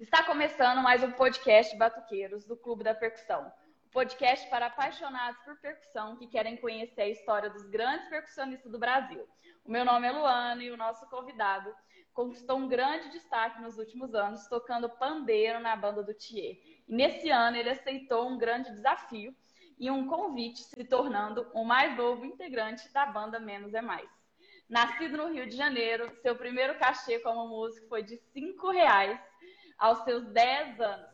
Está começando mais um podcast Batuqueiros do Clube da Percussão. Um podcast para apaixonados por percussão que querem conhecer a história dos grandes percussionistas do Brasil. O meu nome é Luana e o nosso convidado conquistou um grande destaque nos últimos anos tocando pandeiro na banda do Thier. E nesse ano ele aceitou um grande desafio e um convite, se tornando o mais novo integrante da banda Menos é Mais. Nascido no Rio de Janeiro, seu primeiro cachê como músico foi de R$ reais aos seus 10 anos.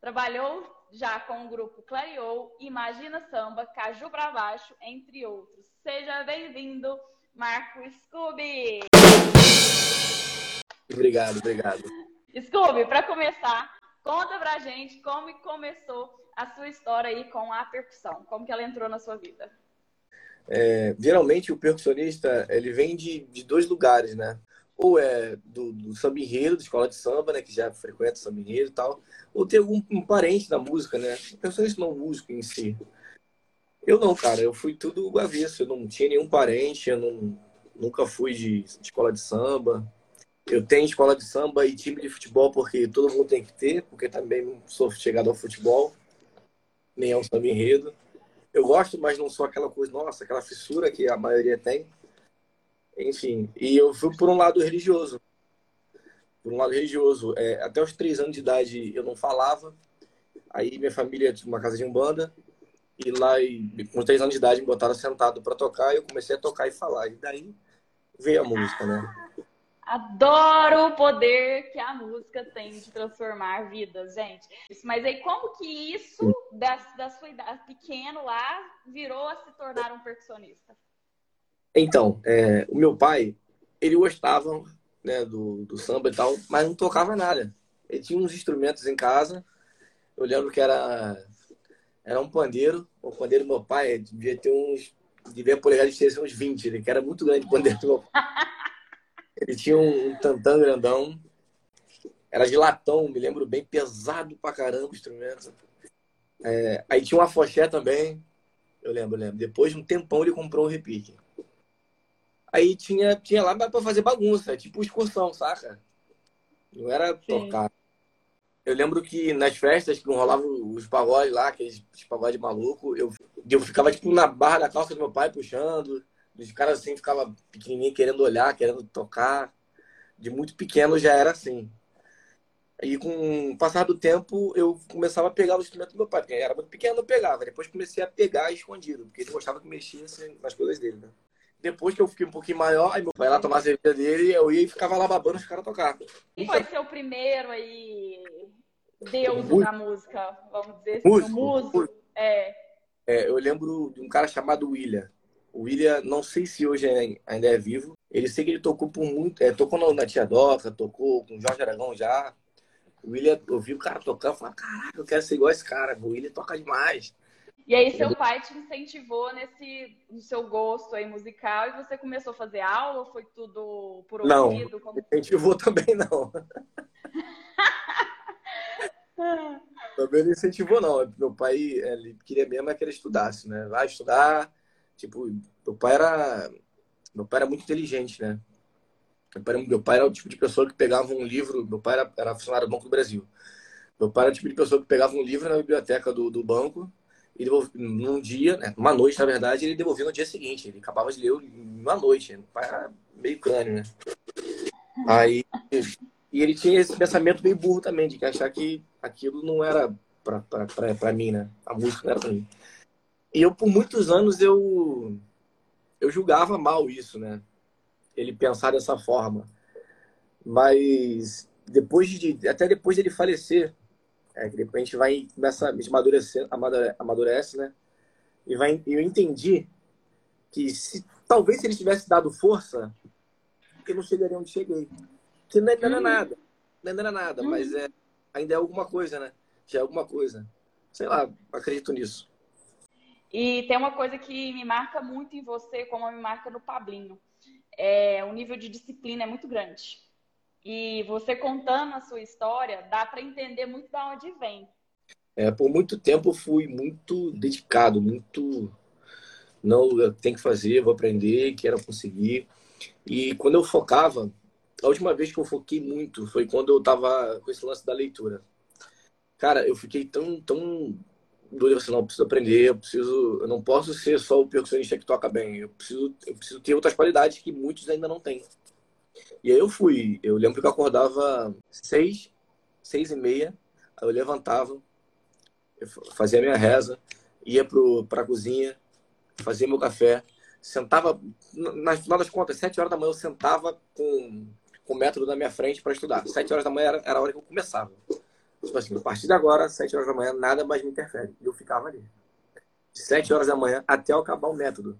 Trabalhou já com o grupo Clareou, Imagina Samba, Caju Pra Baixo, entre outros. Seja bem-vindo, Marco Scooby! Obrigado, obrigado. Scooby, para começar, conta pra gente como começou a sua história aí com a percussão, como que ela entrou na sua vida. É, geralmente o percussionista ele vem de, de dois lugares, né? Ou é do, do samba enredo, da escola de samba, né, que já frequenta samba enredo e tal, ou tem algum um parente da música, né? Pessoas não músico em si. Eu não, cara, eu fui tudo avesso, eu não tinha nenhum parente, eu não, nunca fui de, de escola de samba. Eu tenho escola de samba e time de futebol porque todo mundo tem que ter, porque também não sou chegado ao futebol, nem ao samba enredo. Eu gosto, mas não sou aquela coisa, nossa, aquela fissura que a maioria tem. Enfim, e eu fui por um lado religioso. Por um lado religioso. É, até os três anos de idade eu não falava. Aí minha família tinha uma casa de umbanda. E lá, e, com três anos de idade, me botaram sentado para tocar. E eu comecei a tocar e falar. E daí veio a música, né? Adoro o poder que a música tem de transformar vidas, gente. Mas aí, como que isso, da, da sua idade pequeno lá, virou a se tornar um percussionista? Então, é, o meu pai, ele gostava né, do, do samba e tal, mas não tocava nada. Ele tinha uns instrumentos em casa. Eu lembro que era, era um pandeiro. O pandeiro do meu pai devia ter uns. Devia polegar de ter uns 20, ele que era muito grande o pandeiro do meu pai. Ele tinha um, um tantã grandão. Era de latão, me lembro bem, pesado pra caramba o instrumento. É, aí tinha uma foché também. Eu lembro, eu lembro. Depois de um tempão ele comprou um repique. Aí tinha, tinha lá para fazer bagunça, tipo excursão, saca? Não era tocar. Eu lembro que nas festas que rolavam os pagodes lá, aqueles pagodes maluco, eu, eu ficava tipo na barra da calça do meu pai puxando. Os caras assim ficavam pequenininho querendo olhar, querendo tocar. De muito pequeno já era assim. E com o passar do tempo, eu começava a pegar o instrumento do meu pai. Porque era muito pequeno, eu pegava. Depois comecei a pegar escondido, porque ele gostava que mexia assim, nas coisas dele, né? Depois que eu fiquei um pouquinho maior, aí meu pai lá tomar a cerveja dele, eu ia e ficava lá babando os caras tocar. Quem foi seu primeiro aí deus da música, vamos dizer assim, músico, músico? É. é. Eu lembro de um cara chamado William. O William, não sei se hoje é, ainda é vivo. Ele sei que ele tocou por muito. É, tocou na Tia Doca, tocou com o Jorge Aragão já. O William, eu vi o cara tocando, eu falei, caraca, eu quero ser igual esse cara. O William toca demais. E aí seu pai te incentivou nesse no seu gosto aí musical e você começou a fazer aula ou foi tudo por ouvido? Não, como... incentivou também não. também não incentivou não. Meu pai ele queria mesmo é que ele estudasse, né? Vai estudar. Tipo, meu pai era meu pai era muito inteligente, né? Meu pai, meu pai era o tipo de pessoa que pegava um livro. Meu pai era, era funcionário do Banco do Brasil. Meu pai era o tipo de pessoa que pegava um livro na biblioteca do, do banco e devolvia, num dia, né, uma noite, na verdade, ele devolvia no dia seguinte. Ele acabava de ler uma noite. Meio crânio, né? Aí, e ele tinha esse pensamento meio burro também, de achar que aquilo não era pra, pra, pra, pra mim, né? A música não era pra mim. E eu, por muitos anos, eu, eu julgava mal isso, né? Ele pensar dessa forma. Mas depois de, até depois dele falecer, é, que depois a gente vai começa a amadurecer, amadurece, né? E vai, eu entendi que se talvez se ele tivesse dado força, eu não chegaria onde cheguei. Que não era uhum. nada, não era nada, uhum. mas é, ainda é alguma coisa, né? Já é alguma coisa. Sei lá, acredito nisso. E tem uma coisa que me marca muito em você, como me marca no Pablinho. É, o nível de disciplina é muito grande. E você contando a sua história, dá para entender muito de onde vem. É, por muito tempo fui muito dedicado, muito. Não, eu tenho que fazer, vou aprender, quero conseguir. E quando eu focava, a última vez que eu foquei muito foi quando eu tava com esse lance da leitura. Cara, eu fiquei tão, tão doido assim, não, eu preciso aprender, eu preciso, eu não posso ser só o percussionista que toca bem, eu preciso, eu preciso ter outras qualidades que muitos ainda não têm. E aí eu fui, eu lembro que eu acordava seis, seis e meia, aí eu levantava, eu fazia minha reza, ia pro, pra cozinha, fazia meu café, sentava, na final das contas, sete horas da manhã eu sentava com, com o método na minha frente para estudar. Sete horas da manhã era, era a hora que eu começava. Tipo assim, a partir de agora, sete horas da manhã, nada mais me interfere. E eu ficava ali. Sete horas da manhã até eu acabar o método.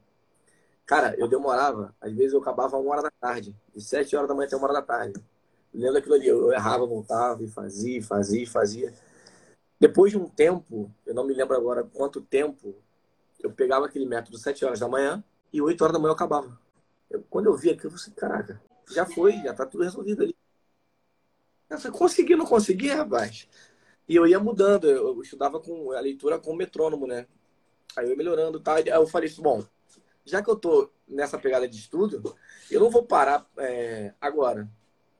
Cara, eu demorava, às vezes eu acabava uma hora da tarde. De sete horas da manhã até uma hora da tarde. Lendo aquilo ali, eu errava, voltava e fazia, fazia, fazia. Depois de um tempo, eu não me lembro agora quanto tempo, eu pegava aquele método sete horas da manhã e oito horas da manhã eu acabava. Eu, quando eu vi aquilo, eu falei, caraca, já foi, já tá tudo resolvido ali. Eu falei, consegui, não consegui, rapaz. E eu ia mudando, eu estudava com a leitura com o metrônomo, né? Aí eu ia melhorando, tá? Aí eu falei, bom, já que eu tô nessa pegada de estudo, eu não vou parar é, agora,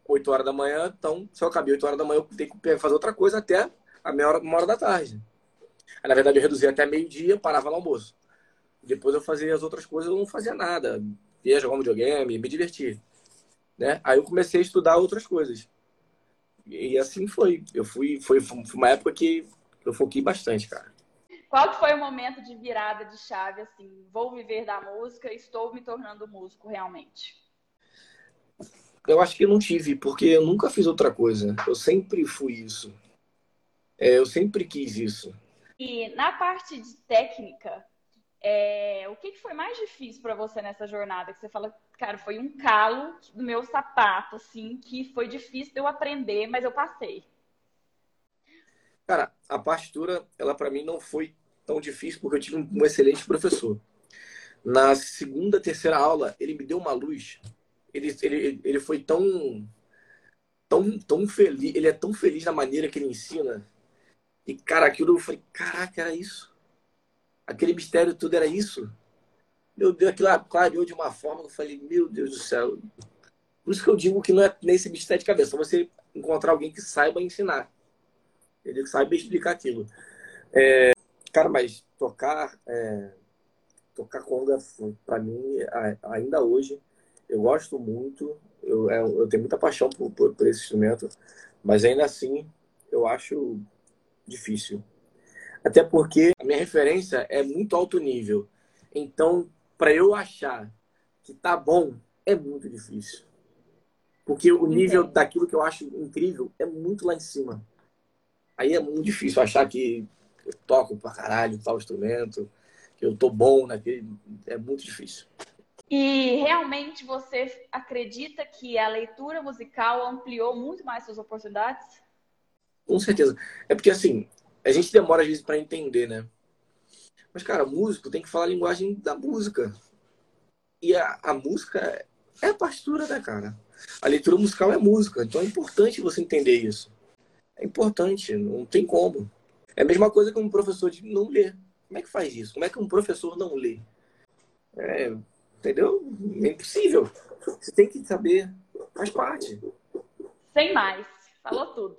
8 horas da manhã, então se eu acabei 8 horas da manhã, eu tenho que fazer outra coisa até a meia hora, uma hora da tarde. Aí, na verdade, eu reduzia até meio-dia, parava no almoço. Depois eu fazia as outras coisas, eu não fazia nada. Ia jogar um videogame, me divertir. Né? Aí eu comecei a estudar outras coisas. E assim foi. Eu fui, foi, foi uma época que eu foquei bastante, cara. Qual que foi o momento de virada de chave, assim, vou viver da música, estou me tornando músico realmente? Eu acho que eu não tive, porque eu nunca fiz outra coisa. Eu sempre fui isso. É, eu sempre quis isso. E na parte de técnica, é, o que, foi mais difícil para você nessa jornada? Que você fala, cara, foi um calo do meu sapato, assim, que foi difícil de eu aprender, mas eu passei. Cara, a partitura, ela para mim não foi tão difícil porque eu tive um excelente professor. Na segunda, terceira aula, ele me deu uma luz. Ele, ele, ele foi tão, tão, tão feliz. Ele é tão feliz na maneira que ele ensina. E, cara, aquilo eu falei, caraca, era isso aquele mistério tudo era isso. Meu Deus, aquilo clareou de uma forma que eu falei, meu Deus do céu. Por isso que eu digo que não é nem esse mistério de cabeça, você encontrar alguém que saiba ensinar. Ele saiba explicar aquilo. É, cara, mas tocar, é, tocar conga, para mim, ainda hoje, eu gosto muito, eu, é, eu tenho muita paixão por, por, por esse instrumento, mas ainda assim, eu acho difícil. Até porque a minha referência é muito alto nível. Então, para eu achar que tá bom, é muito difícil. Porque o nível Entendi. daquilo que eu acho incrível é muito lá em cima. Aí é muito difícil achar que eu toco pra caralho tal instrumento, que eu tô bom naquele. É muito difícil. E realmente você acredita que a leitura musical ampliou muito mais suas oportunidades? Com certeza. É porque, assim, a gente demora às vezes para entender, né? Mas, cara, músico tem que falar a linguagem da música. E a, a música é a partitura, né, cara? A leitura musical é música. Então é importante você entender isso. É importante, não tem como. É a mesma coisa que um professor de não ler. Como é que faz isso? Como é que um professor não lê? É, entendeu? É impossível. Você tem que saber. Faz parte. Sem mais. Falou tudo.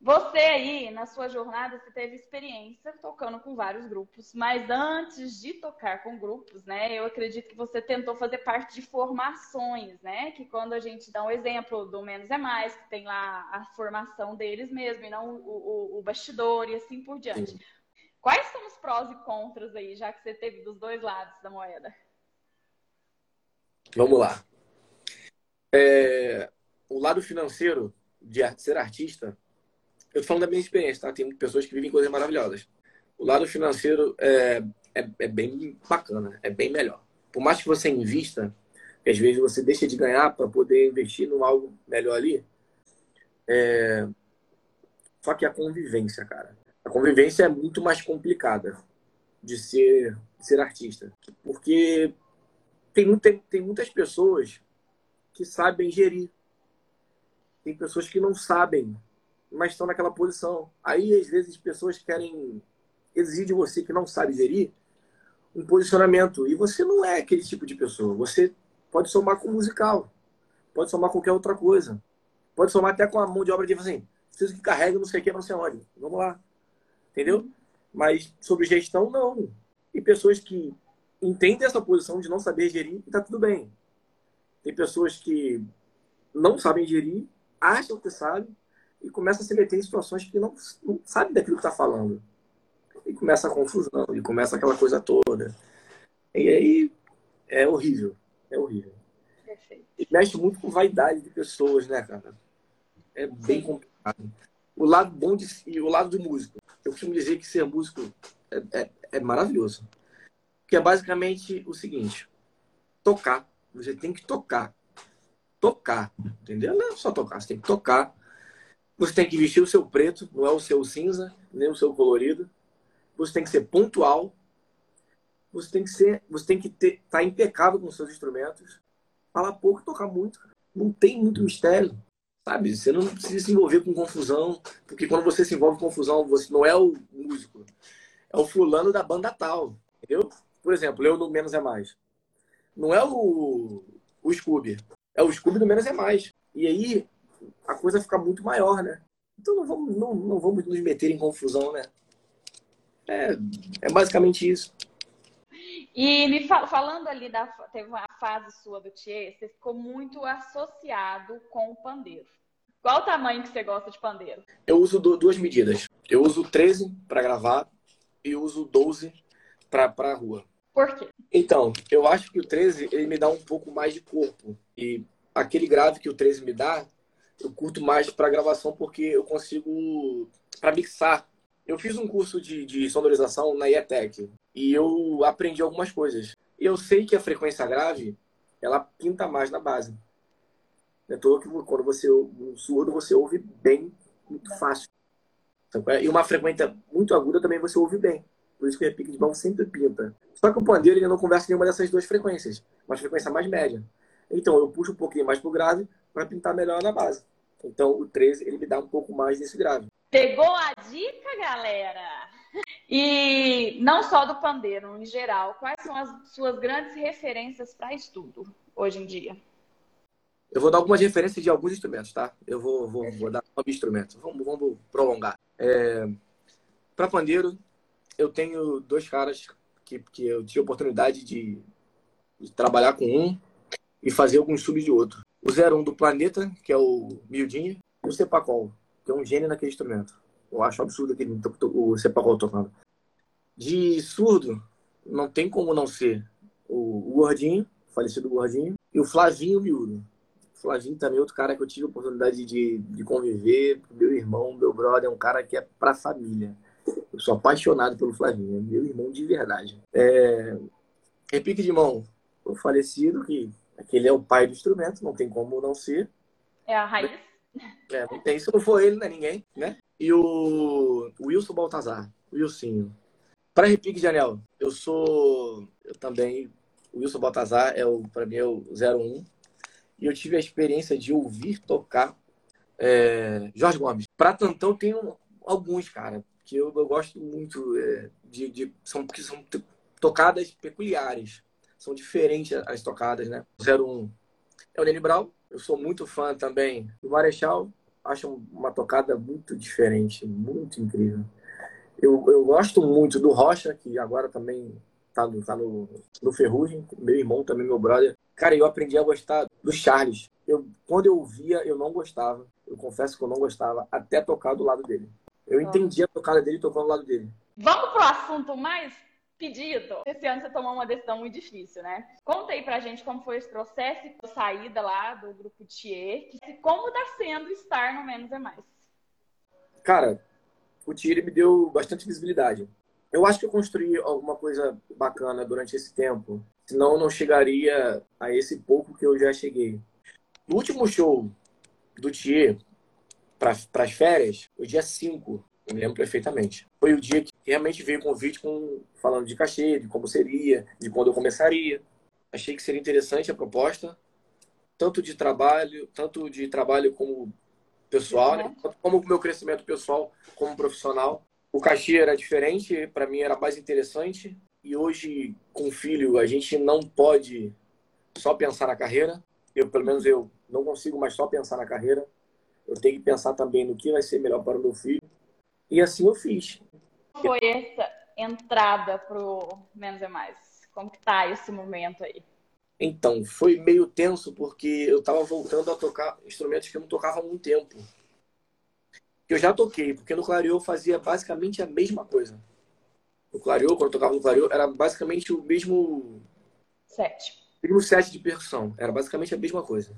Você aí, na sua jornada, você teve experiência tocando com vários grupos, mas antes de tocar com grupos, né, eu acredito que você tentou fazer parte de formações, né? Que quando a gente dá um exemplo do Menos é Mais, que tem lá a formação deles mesmo, e não o, o, o bastidor e assim por diante. Sim. Quais são os prós e contras aí, já que você teve dos dois lados da moeda? Vamos lá. É, o lado financeiro de ser artista eu tô falando da minha experiência, tá? Tem pessoas que vivem coisas maravilhosas. O lado financeiro é, é, é bem bacana, é bem melhor. Por mais que você invista, que às vezes você deixa de ganhar para poder investir em algo melhor ali, é... só que a convivência, cara. A convivência é muito mais complicada de ser, de ser artista. Porque tem, tem, tem muitas pessoas que sabem gerir. Tem pessoas que não sabem mas estão naquela posição. Aí, às vezes, pessoas querem exigir de você que não sabe gerir um posicionamento. E você não é aquele tipo de pessoa. Você pode somar com musical. pode somar qualquer outra coisa. Pode somar até com a mão de obra de assim, preciso que carregue não sei o que, não sei onde. Vamos lá. Entendeu? Mas sobre gestão, não. E pessoas que entendem essa posição de não saber gerir e tá tudo bem. Tem pessoas que não sabem gerir, acham que sabem e começam a se meter em situações que não, não sabem daquilo que está falando. E começa a confusão, e começa aquela coisa toda. E aí é horrível. É horrível. Perfeito. E mexe muito com vaidade de pessoas, né, cara? É bem Sim. complicado. O lado bom de, e o lado do músico. Eu costumo dizer que ser músico é, é, é maravilhoso. Que é basicamente o seguinte: tocar. Você tem que tocar. Tocar. Entendeu? Não é só tocar, você tem que tocar. Você tem que vestir o seu preto, não é o seu cinza, nem o seu colorido. Você tem que ser pontual, você tem que ser, você tem que estar tá impecável com os seus instrumentos. Falar pouco e tocar muito. Não tem muito mistério. Sabe? Você não precisa se envolver com confusão, porque quando você se envolve com confusão, você não é o músico. É o fulano da banda tal. Entendeu? Por exemplo, eu no Menos é Mais. Não é o, o Scooby. É o Scooby do Menos é Mais. E aí a coisa fica muito maior, né? Então não vamos, não, não vamos nos meter em confusão, né? É, é basicamente isso. E me fal falando ali da teve uma fase sua do Thier, você ficou muito associado com o pandeiro. Qual o tamanho que você gosta de pandeiro? Eu uso duas medidas. Eu uso 13 para gravar e uso 12 para a rua. Por quê? Então, eu acho que o 13 ele me dá um pouco mais de corpo. E aquele grave que o 13 me dá, eu curto mais para gravação porque eu consigo para mixar eu fiz um curso de, de sonorização na IETEC e eu aprendi algumas coisas. Eu sei que a frequência grave, ela pinta mais na base. É todo que quando você um surdo você ouve bem, muito fácil. E uma frequência muito aguda também você ouve bem. Por isso que o repique de mão sempre pinta. Só que o pandeiro ele não conversa nenhuma dessas duas frequências, uma frequência mais média. Então eu puxo um pouquinho mais pro grave para pintar melhor na base. Então o 13 ele me dá um pouco mais desse grave. Pegou a dica, galera? E não só do pandeiro, em geral, quais são as suas grandes referências para estudo hoje em dia? Eu vou dar algumas referências de alguns instrumentos, tá? Eu vou, vou, vou dar um instrumento. Vamos, vamos prolongar. É, para pandeiro, eu tenho dois caras que, que eu tive a oportunidade de, de trabalhar com um e fazer alguns subs de outro. O 01 do Planeta, que é o Miudinho, e o Cepacol, tem um gênio naquele instrumento. Eu acho absurdo aquele, o Sepacol tocando. De surdo, não tem como não ser o, o Gordinho, falecido Gordinho, e o Flavinho Miúdo. O Flavinho também é outro cara que eu tive a oportunidade de, de conviver. Meu irmão, meu brother, é um cara que é pra família. Eu sou apaixonado pelo Flavinho, é meu irmão de verdade. É... Repique de mão, o falecido, que aquele é o pai do instrumento, não tem como não ser. É a raiz. É, não tem. Se não for ele, não é ninguém, né? E o Wilson Baltazar, Wilsinho. Para repique de anel, eu sou. Eu também. O Wilson Baltazar é o, para mim, é o 01. E eu tive a experiência de ouvir tocar é, Jorge Gomes. Para Tantão, tem alguns, cara, que eu, eu gosto muito é, de, de. são, que são tocadas peculiares. São diferentes as tocadas, né? 01 é o Lenny Brown, eu sou muito fã também do Marechal. Acho uma tocada muito diferente, muito incrível. Eu, eu gosto muito do Rocha, que agora também tá no, tá no, no Ferrugem. Meu irmão também, meu brother. Cara, eu aprendi a gostar do Charles. Eu, quando eu via, eu não gostava. Eu confesso que eu não gostava até tocar do lado dele. Eu entendi a tocada dele tocando do lado dele. Vamos pro assunto mais pedido. Esse ano você tomou uma decisão muito difícil, né? Conta aí pra gente como foi esse processo de saída lá do grupo Thier e como tá sendo estar no Menos é Mais. Cara, o Thier me deu bastante visibilidade. Eu acho que eu construí alguma coisa bacana durante esse tempo, senão eu não chegaria a esse pouco que eu já cheguei. No último show do Thier, para as férias, o dia 5, eu me lembro perfeitamente. Foi o dia que realmente veio o convite com, falando de cachê, de como seria, de quando eu começaria. Achei que seria interessante a proposta, tanto de trabalho, tanto de trabalho como pessoal, né? uhum. como o meu crescimento pessoal como profissional. O cachê era diferente, para mim era mais interessante. E hoje, com o filho, a gente não pode só pensar na carreira. Eu, pelo menos eu, Não consigo mais só pensar na carreira. Eu tenho que pensar também no que vai ser melhor para o meu filho. E assim eu fiz. Foi essa entrada pro Menos é Mais? Como que tá esse momento aí? Então, foi meio tenso porque eu estava voltando a tocar instrumentos que eu não tocava há muito tempo. Eu já toquei, porque no clareou eu fazia basicamente a mesma coisa. No clareou, quando eu tocava no clareou, era basicamente o mesmo set. Mesmo set de percussão, era basicamente a mesma coisa.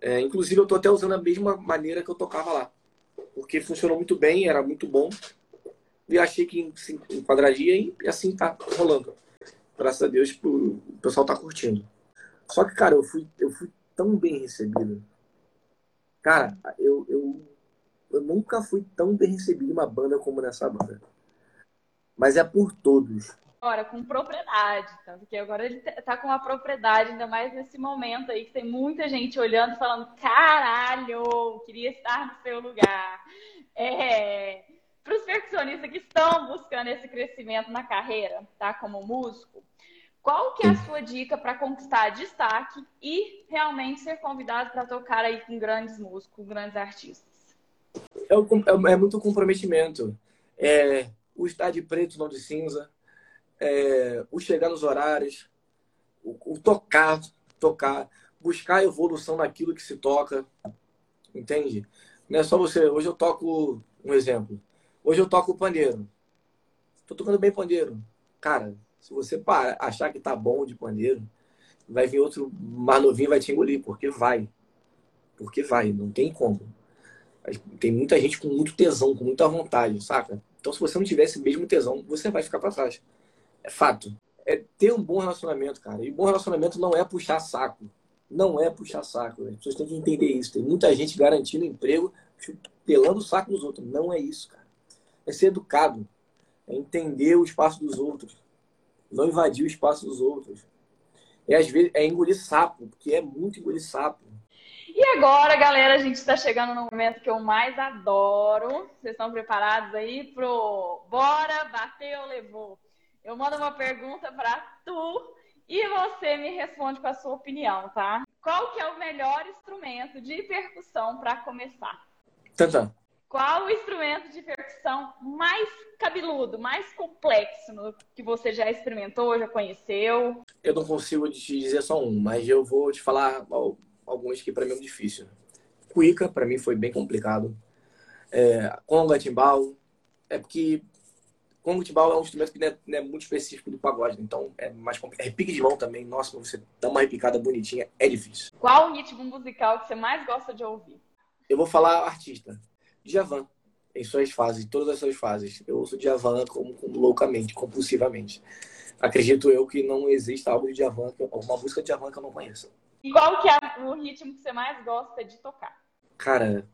É, inclusive eu estou até usando a mesma maneira que eu tocava lá, porque funcionou muito bem, era muito bom. E achei que se enquadraria e assim tá rolando graças a Deus, tipo, o pessoal tá curtindo. Só que, cara, eu fui, eu fui tão bem recebido. Cara, eu, eu, eu nunca fui tão bem recebido em uma banda como nessa banda. Mas é por todos. Agora, com propriedade, tá? porque agora ele tá com uma propriedade, ainda mais nesse momento aí que tem muita gente olhando falando: caralho, queria estar no seu lugar. É, para os percussionistas que estão buscando esse crescimento na carreira, tá? Como músico, qual que é a sua dica para conquistar destaque e realmente ser convidado para tocar aí com grandes músicos, com grandes artistas? É, é, é muito comprometimento. É o estar de preto, não de cinza. É, o chegar nos horários. O, o tocar, tocar. Buscar evolução naquilo que se toca. Entende? Não é só você. Hoje eu toco um exemplo. Hoje eu toco o pandeiro. Tô tocando bem pandeiro. Cara, se você para, achar que tá bom de pandeiro, vai vir outro mais novinho vai te engolir, porque vai. Porque vai, não tem como. Tem muita gente com muito tesão, com muita vontade, saca? Então, se você não tiver esse mesmo tesão, você vai ficar para trás. É fato. É ter um bom relacionamento, cara. E bom relacionamento não é puxar saco. Não é puxar saco. As pessoas têm que entender isso. Tem muita gente garantindo emprego, pelando o saco dos outros. Não é isso, cara. É ser educado. É entender o espaço dos outros não invadir o espaço dos outros. E às vezes é engolir sapo, porque é muito engolir sapo. E agora, galera, a gente está chegando no momento que eu mais adoro. Vocês estão preparados aí pro Bora, bateu, levou? Eu mando uma pergunta para tu e você me responde com a sua opinião, tá? Qual que é o melhor instrumento de percussão para começar? Tantã. Qual o instrumento de percussão mais cabeludo, mais complexo que você já experimentou, já conheceu? Eu não consigo te dizer só um, mas eu vou te falar alguns que para mim é difícil. Cuica, para mim, foi bem complicado. É, conga, timbal. É porque conga timbal é um instrumento que não é, não é, muito específico do pagode, então é mais complicado. Repique de mão também, nossa, pra você dar uma repicada bonitinha, é difícil. Qual o ritmo musical que você mais gosta de ouvir? Eu vou falar artista. Djavan, em suas fases, todas as suas fases. Eu ouço Djavan como, como loucamente, compulsivamente. Acredito eu que não exista algo de Djavan, uma música de Djavan que eu não conheço. E qual que é o ritmo que você mais gosta de tocar? Cara,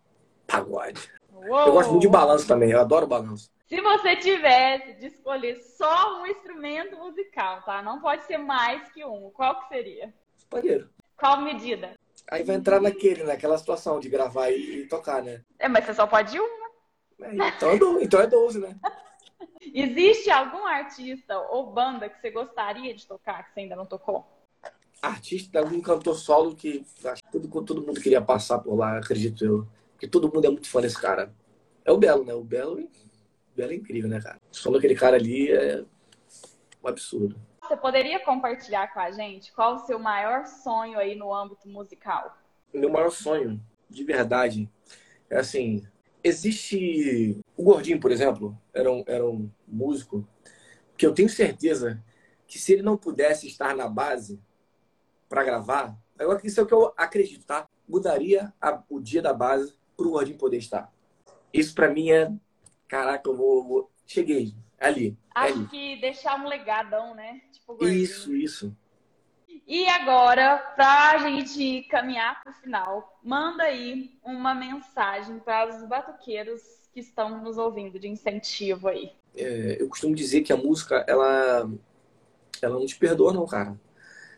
pagode. Uou. Eu gosto muito de balanço também, eu adoro balanço. Se você tivesse de escolher só um instrumento musical, tá? Não pode ser mais que um. Qual que seria? Pandeiro. Qual medida? Aí vai entrar naquele, naquela situação de gravar e, e tocar, né? É, mas você só pode um, né? É, então, é 12, então é 12, né? Existe algum artista ou banda que você gostaria de tocar, que você ainda não tocou? Artista, algum cantor solo que acho que todo, todo mundo queria passar por lá, acredito eu. Porque todo mundo é muito fã desse cara. É o Belo, né? O Belo, o Belo é incrível, né, cara? O som daquele cara ali é um absurdo. Você poderia compartilhar com a gente qual o seu maior sonho aí no âmbito musical? Meu maior sonho, de verdade, é assim. Existe. O Gordinho, por exemplo, era um, era um músico que eu tenho certeza que se ele não pudesse estar na base para gravar, agora isso é o que eu acredito, tá? Mudaria a, o dia da base para o Gordinho poder estar. Isso para mim é. Caraca, eu vou. vou... Cheguei ali. Acho ali. que deixar um legadão, né? Tipo isso, isso. E agora, para a gente caminhar para o final, manda aí uma mensagem para os batuqueiros que estão nos ouvindo de incentivo aí. É, eu costumo dizer que a música, ela, ela não te perdoa não, cara.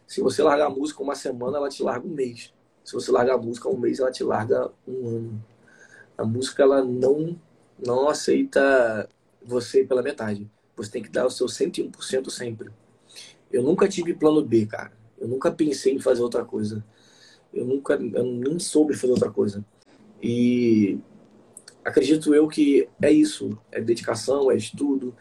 Se você largar a música uma semana, ela te larga um mês. Se você largar a música um mês, ela te larga um ano. A música, ela não, não aceita você pela metade. Você tem que dar o seu 101% sempre. Eu nunca tive plano B, cara. Eu nunca pensei em fazer outra coisa. Eu nunca, eu nem soube fazer outra coisa. E acredito eu que é isso, é dedicação, é estudo,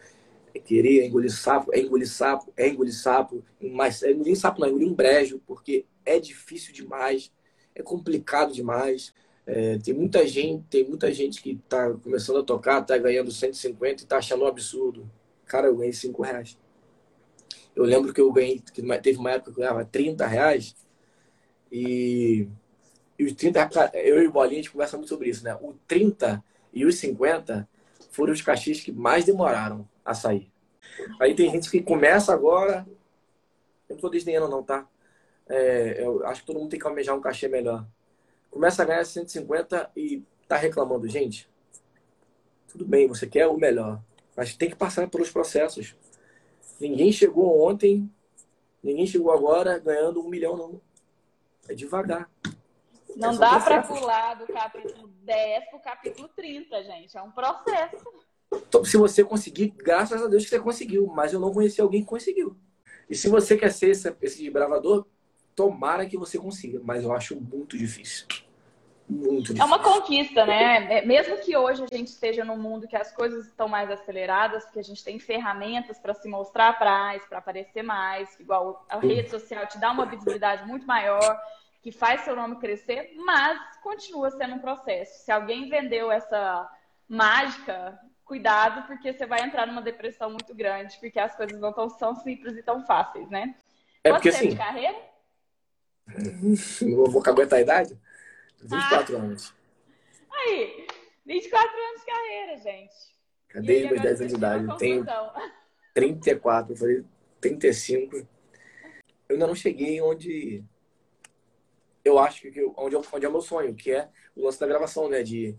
é querer, é engolir sapo, é engolir sapo, é engolir sapo, mas é engolir sapo não, é engolir um brejo, porque é difícil demais, é complicado demais. É, tem muita gente, tem muita gente que está começando a tocar, está ganhando 150 e está achando um absurdo. Cara, eu ganhei 5 reais. Eu lembro que eu ganhei, que teve uma época que eu ganhava 30 reais e, e os 30, eu e o Bolinha, a gente conversa muito sobre isso, né? O 30 e os 50 foram os cachês que mais demoraram a sair. Aí tem gente que começa agora, eu não tô desdenhando não, tá? É, eu acho que todo mundo tem que almejar um cachê melhor. Começa a ganhar 150 e tá reclamando, gente. Tudo bem, você quer o melhor, mas tem que passar pelos processos. Ninguém chegou ontem, ninguém chegou agora ganhando um milhão, não. É devagar. Não é dá para pular do capítulo 10 para o capítulo 30, gente. É um processo. Então, se você conseguir, graças a Deus que você conseguiu, mas eu não conheci alguém que conseguiu. E se você quer ser esse, esse desbravador, tomara que você consiga, mas eu acho muito difícil. Muito difícil. É uma conquista, né? É, mesmo que hoje a gente esteja num mundo que as coisas estão mais aceleradas, porque a gente tem ferramentas para se mostrar mais, para aparecer mais, igual a rede social te dá uma visibilidade muito maior, que faz seu nome crescer, mas continua sendo um processo. Se alguém vendeu essa mágica, cuidado, porque você vai entrar numa depressão muito grande, porque as coisas não tão, são simples e tão fáceis, né? É porque, assim, de carreira? Não vou aguentar a idade? 24 ah. anos. Aí, 24 anos de carreira, gente. Cadê meus 10 anos de idade? Tenho 34, eu falei 35. Eu ainda não cheguei onde eu acho que onde, onde é o meu sonho, que é o lance da gravação, né? De,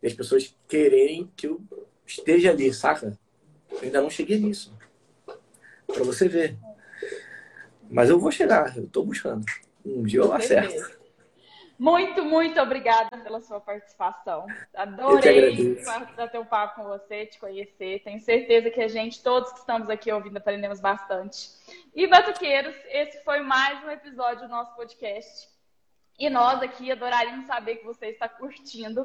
de as pessoas quererem que eu esteja ali, saca? Eu ainda não cheguei nisso. Pra você ver. Mas eu vou chegar, eu tô buscando. Um dia eu acerto. Muito, muito obrigada pela sua participação. Adorei bater um papo com você, te conhecer. Tenho certeza que a gente, todos que estamos aqui ouvindo, aprendemos bastante. E Batuqueiros, esse foi mais um episódio do nosso podcast. E nós aqui adoraríamos saber que você está curtindo.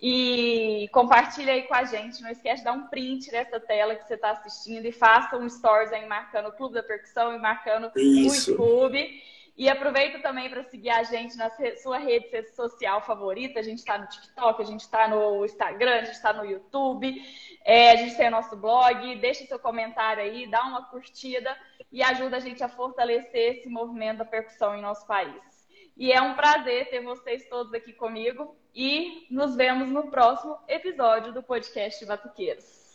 E compartilha aí com a gente. Não esquece de dar um print dessa tela que você está assistindo e faça um stories aí marcando o Clube da Percussão e marcando Isso. o YouTube. E aproveita também para seguir a gente na sua rede social favorita. A gente está no TikTok, a gente está no Instagram, a gente está no YouTube, é, a gente tem o nosso blog. Deixa seu comentário aí, dá uma curtida e ajuda a gente a fortalecer esse movimento da percussão em nosso país. E é um prazer ter vocês todos aqui comigo e nos vemos no próximo episódio do podcast Batuqueiros.